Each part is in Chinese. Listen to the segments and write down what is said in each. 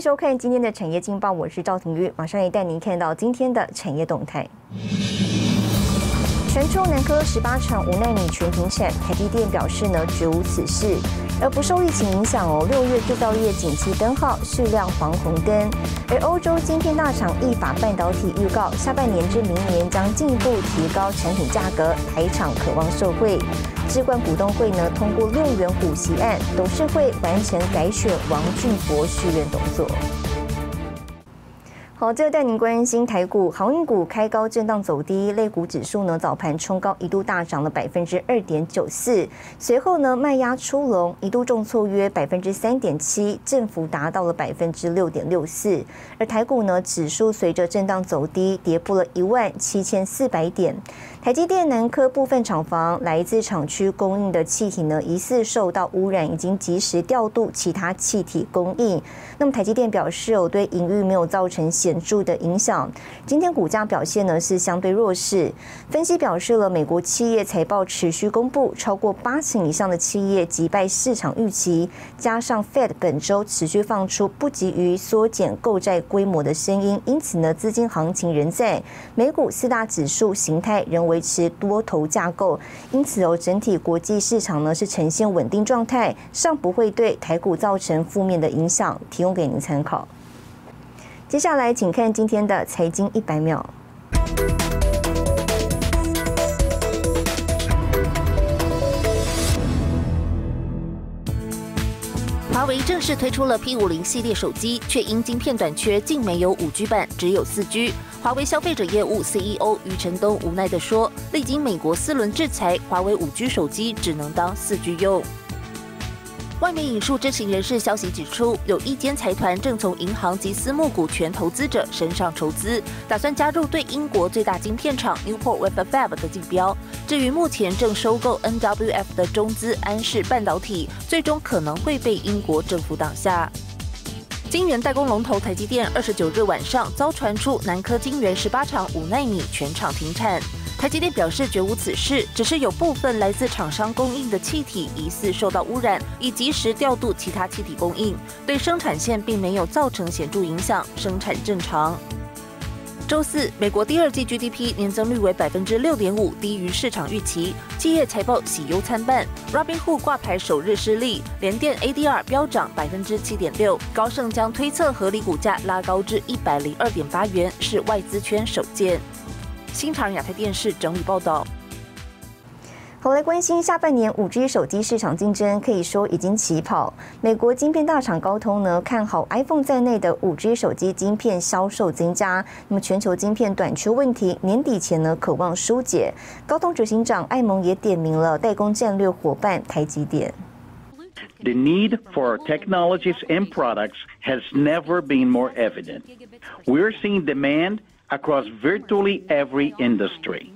收看今天的产业劲报，我是赵廷玉，马上也带您看到今天的产业动态。传出南科十八厂无奈米全停产，台积电表示呢绝无此事，而不受疫情影响哦。六月制造业景气灯号适量黄红灯，而欧洲晶片大厂意法半导体预告，下半年至明年将进一步提高产品价格，台厂渴望受惠。置冠股东会呢通过六元股息案，董事会完成改选王俊博续任董座。好，最后带您关心台股航运股开高震荡走低，类股指数呢早盘冲高一度大涨了百分之二点九四，随后呢卖压出笼，一度重挫约百分之三点七，振幅达到了百分之六点六四。而台股呢指数随着震荡走低，跌破了一万七千四百点。台积电南科部分厂房来自厂区供应的气体呢疑似受到污染，已经及时调度其他气体供应。那么台积电表示，有对营运没有造成显显著的影响。今天股价表现呢是相对弱势。分析表示了，美国企业财报持续公布，超过八成以上的企业击败市场预期，加上 Fed 本周持续放出不急于缩减购债规模的声音，因此呢资金行情仍在。美股四大指数形态仍维持多头架构，因此哦整体国际市场呢是呈现稳定状态，尚不会对台股造成负面的影响。提供。给您参考。接下来，请看今天的财经一百秒。华为正式推出了 P 五零系列手机，却因晶片短缺，竟没有五 G 版，只有四 G。华为消费者业务 CEO 余承东无奈地说：“历经美国四轮制裁，华为五 G 手机只能当四 G 用。”外媒引述知情人士消息指出，有一间财团正从银行及私募股权投资者身上筹资，打算加入对英国最大晶片厂 Newport Wafer Fab 的竞标。至于目前正收购 NWF 的中资安氏半导体，最终可能会被英国政府挡下。晶圆代工龙头台积电二十九日晚上遭传出南科晶圆十八厂五纳米全厂停产。台积电表示绝无此事，只是有部分来自厂商供应的气体疑似受到污染，已及时调度其他气体供应，对生产线并没有造成显著影响，生产正常。周四，美国第二季 GDP 年增率为百分之六点五，低于市场预期，企业财报喜忧参半。Robinhood 挂牌首日失利，联电 ADR 飙涨百分之七点六，高盛将推测合理股价拉高至一百零二点八元，是外资圈首见。新唐亚太电视整理报道。好，来关心下半年五 G 手机市场竞争，可以说已经起跑。美国晶片大厂高通呢，看好 iPhone 在内的五 G 手机晶片销售增加。那么全球晶片短缺问题，年底前呢，渴望疏解。高通执行长艾蒙也点名了代工战略伙伴台积电。The need for technologies and products has never been more evident. We're seeing demand. Across virtually every industry.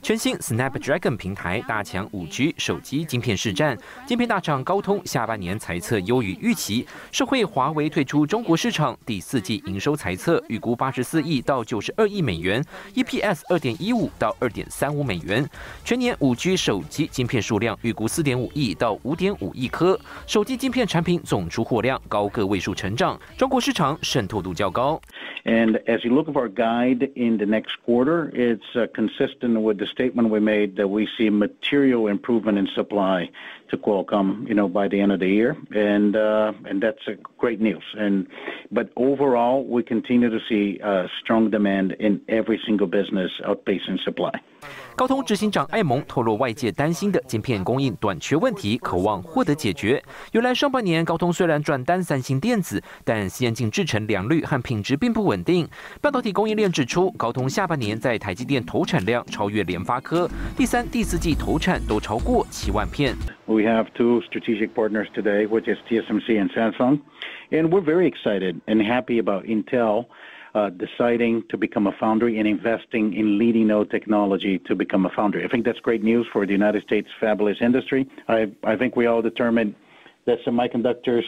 全新 Snapdragon 平台大强 5G 手机晶片市占，晶片大厂高通下半年财测优于预期，社会华为退出中国市场，第四季营收财测预估八十四亿到九十二亿美元，EPS 二点一五到二点三五美元，全年 5G 手机晶片数量预估四点五亿到五点五亿颗，手机晶片产品总出货量高个位数成长，中国市场渗透度较高。And as you look at our guide in the next quarter, it's consistent with the statement we made that we see material improvement in supply to Qualcomm, you know, by the end of the year, and uh, and that's great news. And but overall, we continue to see uh, strong demand in every single business outpacing supply. 高通执行长艾蒙透露，外界担心的晶片供应短缺问题，渴望获得解决。原来上半年高通虽然转单三星电子，但先进制程良率和品质并不稳定。半导体供应链指出，高通下半年在台积电投产量超越联发科，第三、第四季投产都超过七万片。We have two strategic partners today, which is TSMC and Samsung, and we're very excited and happy about Intel. Uh, deciding to become a foundry and investing in leading node technology to become a foundry. I think that's great news for the United States fabulous industry. I, I think we all determined that semiconductors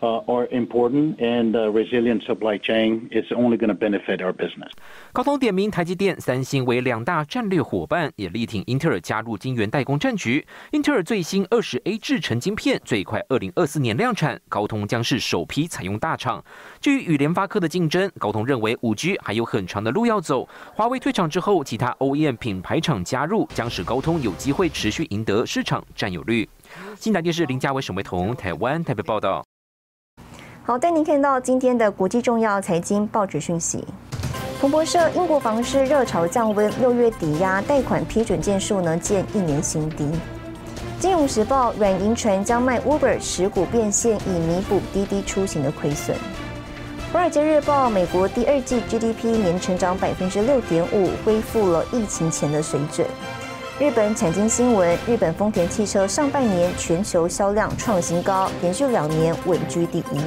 are important, and a resilient supply chain is only going to benefit our business. 高通点名台积电、三星为两大战略伙伴，也力挺英特尔加入晶圆代工战局。英特尔最新二十 A 制程晶片最快二零二四年量产，高通将是首批采用大厂。至于与联发科的竞争，高通认为五 G 还有很长的路要走。华为退场之后，其他 OEM 品牌厂加入，将使高通有机会持续赢得市场占有率。新台电视林家伟、沈维彤，台湾台北报道。好，带您看到今天的国际重要财经报纸讯息。彭博社：英国房市热潮降温，六月抵押贷款批准件数呢见一年新低。金融时报：软银传将卖 Uber 持股变现，以弥补滴滴出行的亏损。华尔街日报：美国第二季 GDP 年成长百分之六点五，恢复了疫情前的水准。日本产经新闻：日本丰田汽车上半年全球销量创新高，连续两年稳居第一。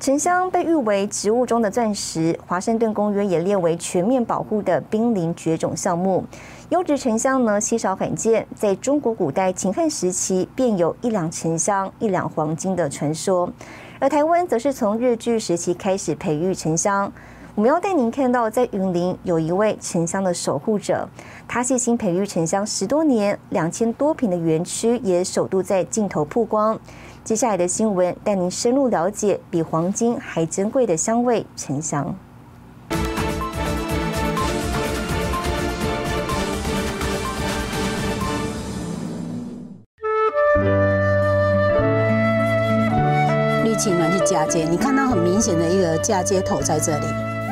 沉香被誉为植物中的钻石，华盛顿公约也列为全面保护的濒临绝种项目。优质沉香呢稀少罕见，在中国古代秦汉时期便有一两沉香一两黄金的传说，而台湾则是从日据时期开始培育沉香。我们要带您看到，在云林有一位沉香的守护者，他细心培育沉香十多年，两千多平的园区也首度在镜头曝光。接下来的新闻带您深入了解比黄金还珍贵的香味——沉香。绿青呢是嫁接，你看到很明显的一个嫁接头在这里。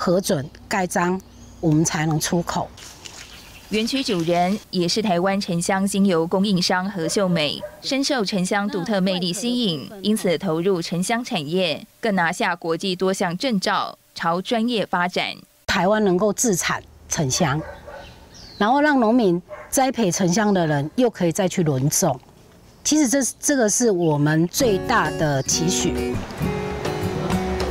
核准盖章，我们才能出口。园区主人也是台湾沉香精油供应商何秀美，深受沉香独特魅力吸引，因此投入沉香产业，更拿下国际多项证照，朝专业发展。台湾能够自产沉香，然后让农民栽培沉香的人又可以再去轮种，其实这这个是我们最大的期许。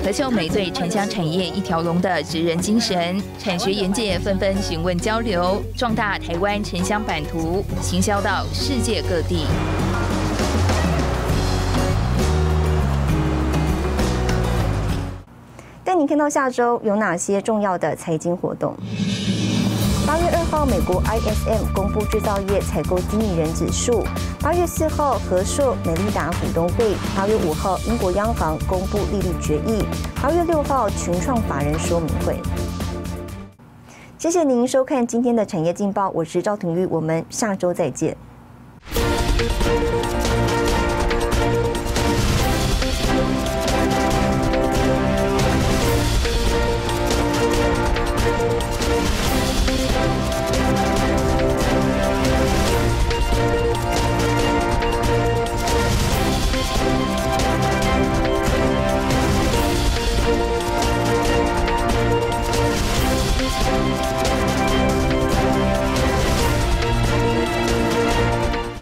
何秀美对城乡产业一条龙的职人精神，产学研界纷纷询问交流，壮大台湾城乡版图，行销到世界各地。带您看到下周有哪些重要的财经活动。八月二号，美国 ISM 公布制造业采购经理人指数；八月四号，和硕、美利达股东会；八月五号，英国央行公布利率决议；八月六号，群创法人说明会。谢谢您收看今天的产业劲报，我是赵廷玉，我们下周再见。